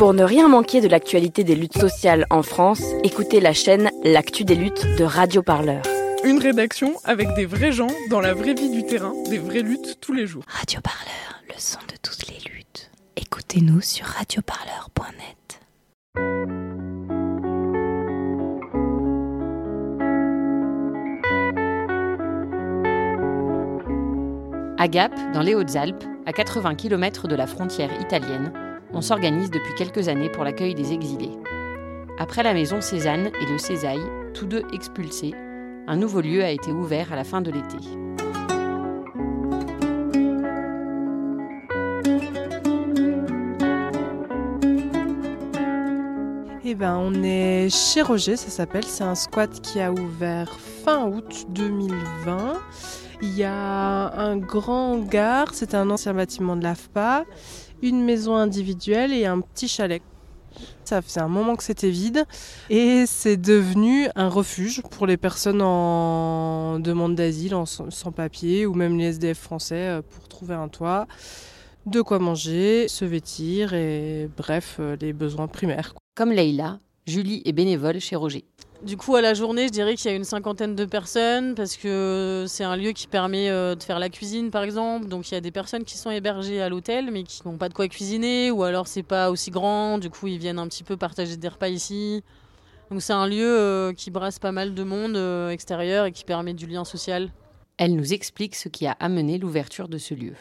Pour ne rien manquer de l'actualité des luttes sociales en France, écoutez la chaîne L'actu des luttes de Radio Parleur. Une rédaction avec des vrais gens dans la vraie vie du terrain, des vraies luttes tous les jours. Radio Parleur, le son de toutes les luttes. Écoutez-nous sur radioparleur.net. À Gap, dans les Hautes-Alpes, à 80 km de la frontière italienne, on s'organise depuis quelques années pour l'accueil des exilés. Après la maison Cézanne et le Césaille, tous deux expulsés, un nouveau lieu a été ouvert à la fin de l'été. Eh ben, on est chez Roger, ça s'appelle. C'est un squat qui a ouvert fin août 2020. Il y a un grand hangar, c'est un ancien bâtiment de l'AFPA, une maison individuelle et un petit chalet. Ça faisait un moment que c'était vide et c'est devenu un refuge pour les personnes en demande d'asile, sans papier ou même les SDF français euh, pour trouver un toit, de quoi manger, se vêtir et bref, euh, les besoins primaires. Comme Leïla, Julie est bénévole chez Roger. Du coup, à la journée, je dirais qu'il y a une cinquantaine de personnes parce que c'est un lieu qui permet euh, de faire la cuisine, par exemple. Donc, il y a des personnes qui sont hébergées à l'hôtel, mais qui n'ont pas de quoi cuisiner, ou alors c'est pas aussi grand. Du coup, ils viennent un petit peu partager des repas ici. Donc, c'est un lieu euh, qui brasse pas mal de monde euh, extérieur et qui permet du lien social. Elle nous explique ce qui a amené l'ouverture de ce lieu.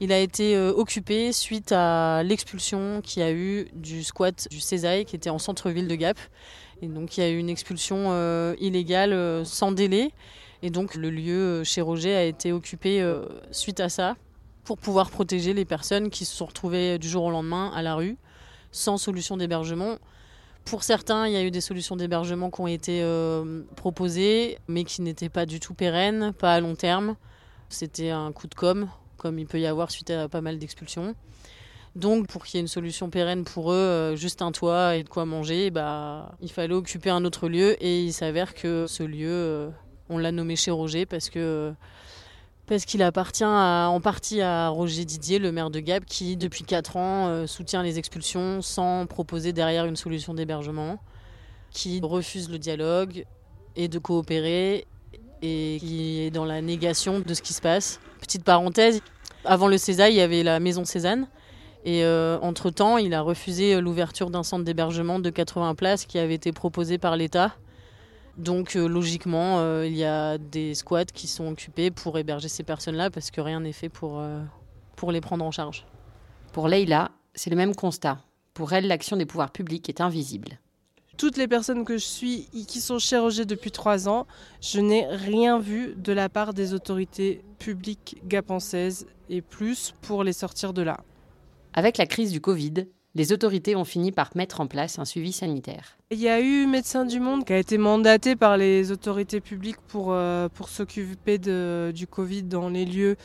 Il a été occupé suite à l'expulsion qu'il y a eu du squat du Césaille qui était en centre-ville de Gap. Et donc il y a eu une expulsion euh, illégale euh, sans délai. Et donc le lieu euh, chez Roger a été occupé suite à ça pour pouvoir protéger les personnes qui se sont retrouvées du jour au lendemain à la rue sans solution d'hébergement. Pour certains, il y a eu des solutions d'hébergement qui ont été proposées, mais qui n'étaient pas du tout pérennes, pas à long terme. C'était un coup de com', comme il peut y avoir suite à pas mal d'expulsions. Donc, pour qu'il y ait une solution pérenne pour eux, euh, juste un toit et de quoi manger, bah, il fallait occuper un autre lieu. Et il s'avère que ce lieu, euh, on l'a nommé chez Roger parce que parce qu'il appartient en partie à Roger Didier, le maire de Gap, qui depuis 4 ans euh, soutient les expulsions sans proposer derrière une solution d'hébergement, qui refuse le dialogue et de coopérer et qui est dans la négation de ce qui se passe. Petite parenthèse, avant le César, il y avait la maison Cézanne et euh, entre-temps, il a refusé euh, l'ouverture d'un centre d'hébergement de 80 places qui avait été proposé par l'État. Donc euh, logiquement, il y a des squats qui sont occupés pour héberger ces personnes-là parce que rien n'est fait pour, pour les prendre en charge. Pour Leïla, c'est le même constat. Pour elle, l'action des pouvoirs publics est invisible. Toutes les personnes que je suis qui sont Roger depuis trois ans, je n'ai rien vu de la part des autorités publiques gapençaises et plus pour les sortir de là. Avec la crise du Covid, les autorités ont fini par mettre en place un suivi sanitaire. Il y a eu Médecins du Monde qui a été mandaté par les autorités publiques pour, euh, pour s'occuper du Covid dans les lieux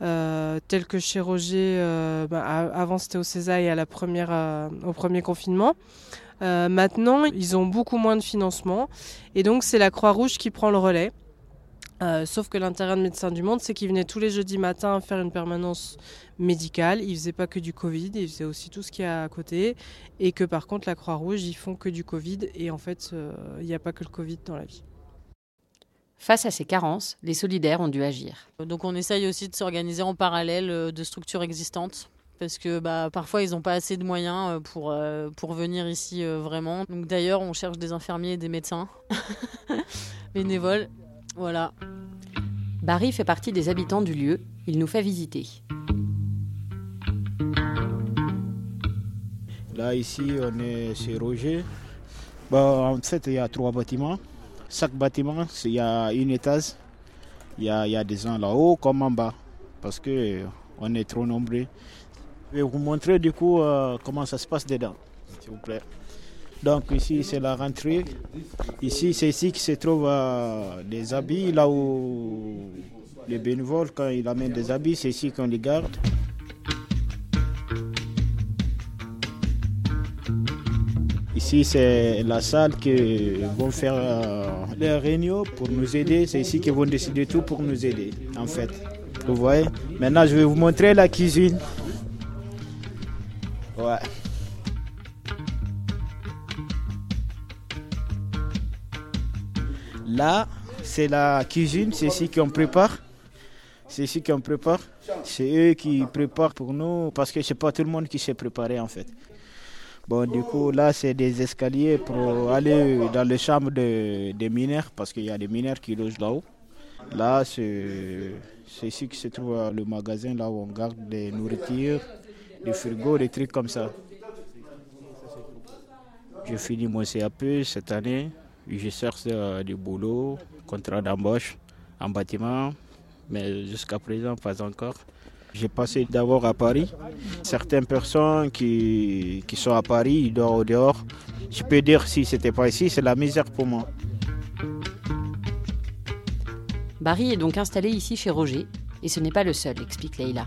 euh, tels que chez Roger, euh, bah, avant c'était au Césaire à la première, au premier confinement. maintenant, ils ont beaucoup moins de financement et donc c'est la Croix-Rouge qui prend le relais. Euh, sauf que l'intérêt de Médecins du Monde, c'est qu'il venait tous les jeudis matins faire une permanence médicale. Il faisait pas que du Covid, il faisait aussi tout ce qui est à côté. Et que par contre, la Croix-Rouge, ils font que du Covid. Et en fait, euh, il n'y a pas que le Covid dans la vie. Face à ces carences, les solidaires ont dû agir. Donc on essaye aussi de s'organiser en parallèle euh, de structures existantes parce que bah, parfois ils n'ont pas assez de moyens pour, pour venir ici vraiment. Donc d'ailleurs on cherche des infirmiers et des médecins bénévoles. Voilà. Barry fait partie des habitants du lieu. Il nous fait visiter. Là, ici, on est chez Roger. en fait, il y a trois bâtiments. Chaque bâtiment, il y a une étage. Il y a, des gens là-haut comme en bas. Parce que on est trop nombreux. Je vais vous montrer du coup euh, comment ça se passe dedans, s'il vous plaît. Donc ici c'est la rentrée. Ici c'est ici qui se trouvent euh, des habits, là où les bénévoles quand ils amènent des habits, c'est ici qu'on les garde. Ici, c'est la salle qui vont faire euh, les réunions pour nous aider. C'est ici qu'ils vont décider tout pour nous aider, en fait. Vous voyez? Maintenant, je vais vous montrer la cuisine. Ouais. Là, c'est la cuisine, c'est ici qu'on prépare. C'est ici qu'on prépare. C'est eux qui préparent pour nous parce que c'est pas tout le monde qui sait préparer en fait. Bon, du coup, là, c'est des escaliers pour aller dans les chambres des mineurs parce qu'il y a des mineurs qui logent là-haut. Là, c'est ici que se trouve le magasin, là où on garde des nourritures, des frigos, des trucs comme ça. J'ai fini mon CAP cette année. Je cherche du boulot, contrat d'embauche en bâtiment, mais jusqu'à présent, pas encore. J'ai passé d'abord à Paris. Certaines personnes qui, qui sont à Paris, ils dorment au dehors. Je peux dire si ce n'était pas ici, c'est la misère pour moi. Barry est donc installé ici chez Roger, et ce n'est pas le seul, explique Leïla.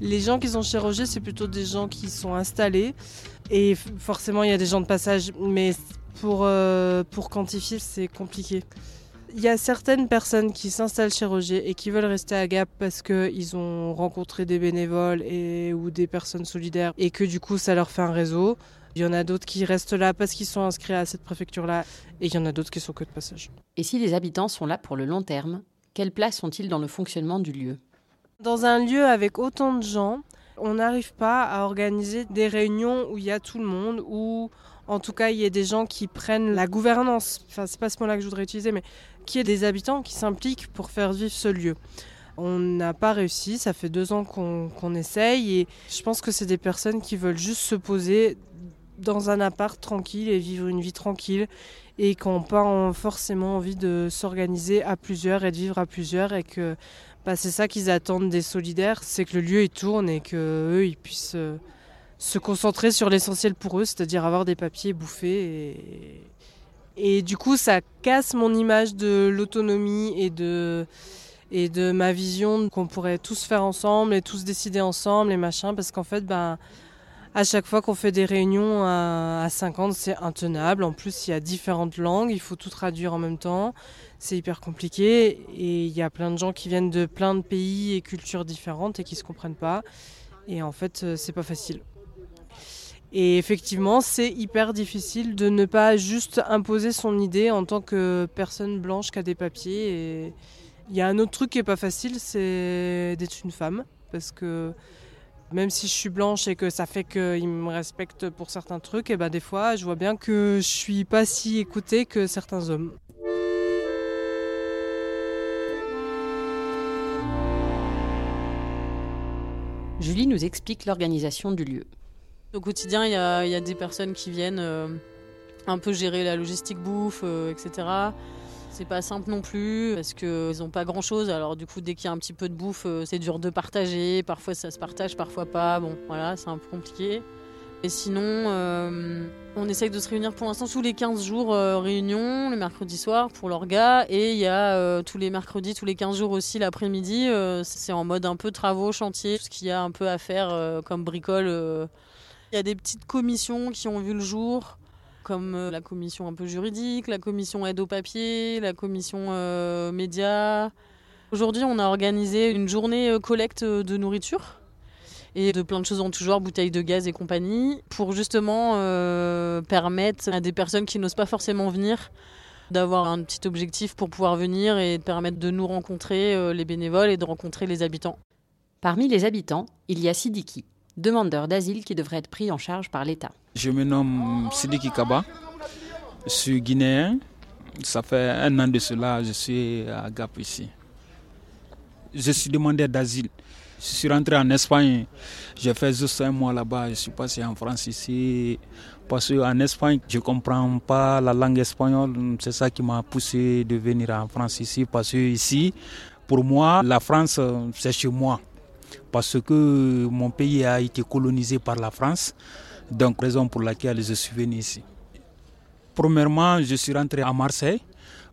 Les gens qui sont chez Roger, c'est plutôt des gens qui sont installés, et forcément il y a des gens de passage, mais pour, euh, pour quantifier, c'est compliqué. Il y a certaines personnes qui s'installent chez Roger et qui veulent rester à Gap parce qu'ils ont rencontré des bénévoles et, ou des personnes solidaires et que du coup ça leur fait un réseau. Il y en a d'autres qui restent là parce qu'ils sont inscrits à cette préfecture-là et il y en a d'autres qui sont que de passage. Et si les habitants sont là pour le long terme, quelle place ont-ils dans le fonctionnement du lieu? Dans un lieu avec autant de gens, on n'arrive pas à organiser des réunions où il y a tout le monde, où en tout cas il y ait des gens qui prennent la gouvernance. Enfin, c'est pas ce mot-là que je voudrais utiliser, mais qui est des habitants qui s'impliquent pour faire vivre ce lieu. On n'a pas réussi, ça fait deux ans qu'on essaye et je pense que c'est des personnes qui veulent juste se poser dans un appart tranquille et vivre une vie tranquille et qui n'ont pas forcément envie de s'organiser à plusieurs et de vivre à plusieurs et que bah, c'est ça qu'ils attendent des solidaires, c'est que le lieu il tourne et qu'eux ils puissent euh, se concentrer sur l'essentiel pour eux, c'est-à-dire avoir des papiers bouffés et, du coup ça casse mon image de l'autonomie et de et de ma vision qu'on pourrait tous faire ensemble et tous décider ensemble et machin parce qu'en fait ben à chaque fois qu'on fait des réunions à, 50, c'est intenable. En plus, il y a différentes langues, il faut tout traduire en même temps. C'est hyper compliqué et il y a plein de gens qui viennent de plein de pays et cultures différentes et qui ne se comprennent pas. Et en fait, euh, c'est pas facile. Et effectivement, c'est hyper difficile de ne pas juste imposer son idée en tant que personne blanche qui a des papiers. Et il y a un autre truc qui est pas facile, c'est d'être une femme. Parce que même si je suis blanche et que ça fait qu'ils me respectent pour certains trucs, et ben des fois, je vois bien que je suis pas si écoutée que certains hommes. Julie nous explique l'organisation du lieu. Au quotidien, il y, a, des personnes qui viennent euh, un peu gérer la logistique bouffe, euh, etc. C'est pas simple non plus parce qu'ils n'ont pas grand chose. Alors, du coup, dès qu'il y a un petit peu de bouffe, euh, c'est dur de partager. Parfois, ça se partage, parfois pas. Bon, voilà, c'est un peu compliqué. Et sinon, euh, on essaye de se réunir pour l'instant tous les 15 jours, réunion, le mercredi soir pour l'orga. Et il y a tous les mercredis, tous les 15 jours aussi l'après-midi. c'est en mode un peu travaux, chantier, tout ce qu'il y a un peu à faire comme bricole. Il y a des petites commissions qui ont vu le jour comme euh, la commission un peu juridique, la commission aide au papier, la commission euh, médias. Aujourd'hui, on a organisé une journée euh, collecte de nourriture et de plein de choses en tout genre, bouteilles de gaz et compagnie, pour justement permettre à des personnes qui n'osent pas forcément venir d'avoir un petit objectif pour pouvoir venir et permettre de nous rencontrer les bénévoles et de rencontrer les habitants. Parmi les habitants, il y a Sidiki, demandeur d'asile qui devrait être pris en charge par l'État. Je me nomme Sidiki Kaba, je suis guinéen. Ça fait un an de cela, je suis à Gap ici. Je suis demandeur d'asile. Je suis rentré en Espagne, j'ai fait juste un mois là-bas, je suis passé en France ici. Parce qu'en Espagne, je ne comprends pas la langue espagnole. C'est ça qui m'a poussé de venir en France ici. Parce que ici, pour moi, la France, c'est chez moi parce que mon pays a été colonisé par la France, donc raison pour laquelle je suis venu ici. Premièrement, je suis rentré à Marseille,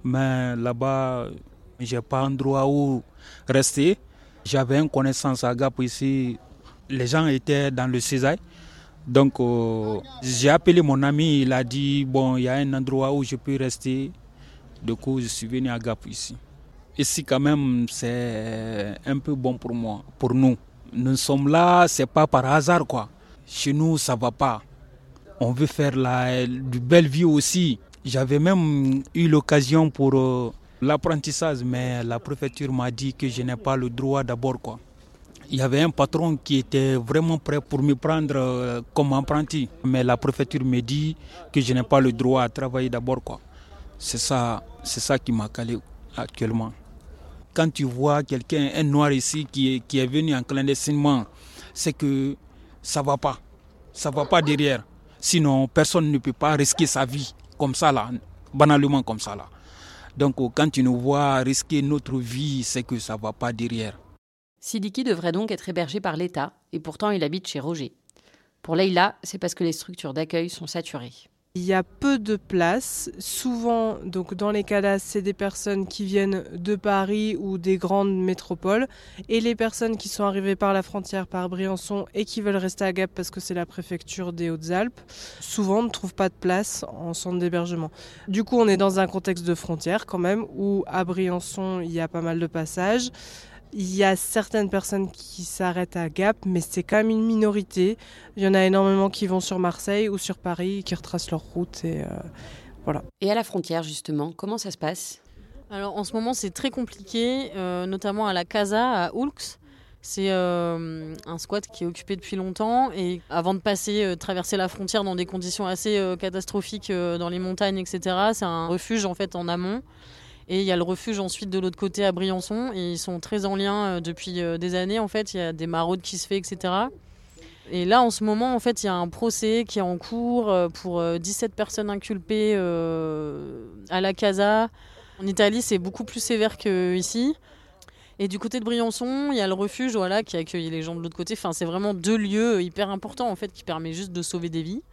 mais là-bas, je n'ai pas un endroit où rester. J'avais une connaissance à Gap ici, les gens étaient dans le Césaire. Donc euh, j'ai appelé mon ami, il a dit, bon, il y a un endroit où je peux rester. Du coup, je suis venu à Gap ici. Ici, quand même, c'est un peu bon pour moi, pour nous. Nous sommes là, c'est pas par hasard, quoi. Chez nous, ça va pas. On veut faire la, de belle vie aussi. J'avais même eu l'occasion pour euh, l'apprentissage, mais la préfecture m'a dit que je n'ai pas le droit d'abord. quoi. Il y avait un patron qui était vraiment prêt pour me prendre euh, comme apprenti, mais la préfecture me dit que je n'ai pas le droit à travailler d'abord. quoi. C'est ça, c'est ça qui m'a calé actuellement. Quand tu vois quelqu'un, un noir ici, qui est, venu en clandestinement, c'est que ça va pas. Ça va pas derrière. Sinon, personne ne peut pas risquer sa vie comme ça, là, banalement comme ça. Là. Donc, quand tu nous vois risquer notre vie, c'est que ça va pas derrière. Sidiki devrait donc être hébergé par l'État, et pourtant il habite chez Roger. Pour Leïla, c'est parce que les structures d'accueil sont saturées. Il y a peu de places. Souvent, donc dans les cas c'est des personnes qui viennent de Paris ou des grandes métropoles. Et les personnes qui sont arrivées par la frontière, par Briançon, et qui veulent rester à Gap parce que c'est la préfecture des Hautes-Alpes, souvent ne trouvent pas de place en centre d'hébergement. Du coup, on est dans un contexte de frontière quand même, où à Briançon, il y a pas mal de passages. Il y a certaines personnes qui s'arrêtent à Gap, mais c'est quand même une minorité. Il y en a énormément qui vont sur Marseille ou sur Paris, qui retracent leur route et euh, voilà. Et à la frontière, justement, comment ça se passe? Alors en ce moment, c'est très compliqué, euh, notamment à la Casa, à Oulx. C'est euh, un squat qui est occupé depuis longtemps et avant de passer, traverser la frontière dans des conditions assez catastrophiques dans les montagnes, etc., c'est un refuge en fait en amont. Et il y a le refuge ensuite de l'autre côté à Briançon. Ils sont très en lien euh, depuis euh, des années. En fait, il y a des maraudes qui se fait, etc. Et là, en ce moment, en fait, il y a un procès qui est en cours euh, pour 17 personnes inculpées à la Casa. En Italie, c'est beaucoup plus sévère qu'ici. Et du côté de Briançon, il y a le refuge voilà, qui accueille les gens de l'autre côté. Enfin, c'est vraiment deux lieux hyper importants en fait, qui permettent juste de sauver des vies.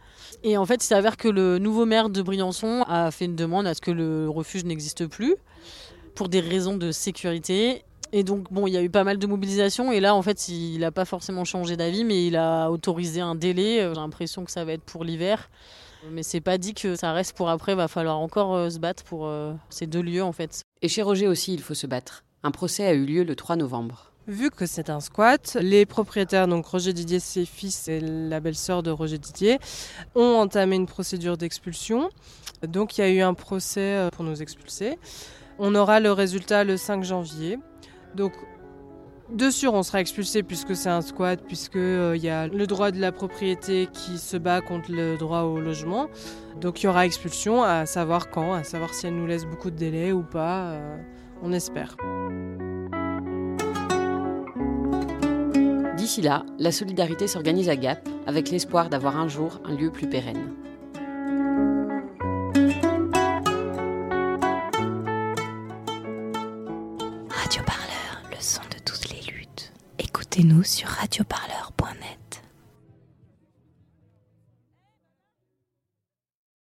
Et en fait, il s'avère que le nouveau maire de Briançon a fait une demande à ce que le refuge n'existe plus pour des raisons de sécurité. Et donc, bon, il y a eu pas mal de mobilisation. Et là, en fait, il n'a pas forcément changé d'avis, mais il a autorisé un délai. J'ai l'impression que ça va être pour l'hiver. Mais c'est pas dit que ça reste pour après. Va falloir encore euh, se battre pour euh, ces deux lieux, en fait. Et chez Roger aussi, il faut se battre. Un procès a eu lieu le 3 novembre. Vu que c'est un squat, les propriétaires, donc Roger Didier, ses fils et la belle-sœur de Roger Didier, ont entamé une procédure d'expulsion. Donc il y a eu un procès euh, pour nous expulser. On aura le résultat le 5 janvier. Donc de sûr, on sera expulsé puisque c'est un squat, puisqu'il euh, y a le droit de la propriété qui se bat contre le droit au logement. Donc il y aura expulsion, à savoir quand, à savoir si elle nous laisse beaucoup de délai ou pas. Euh, on espère. D'ici là, la solidarité s'organise à Gap avec l'espoir d'avoir un jour un lieu plus pérenne. Radio Parleur, le son de toutes les luttes. Écoutez-nous sur radioparleur.net.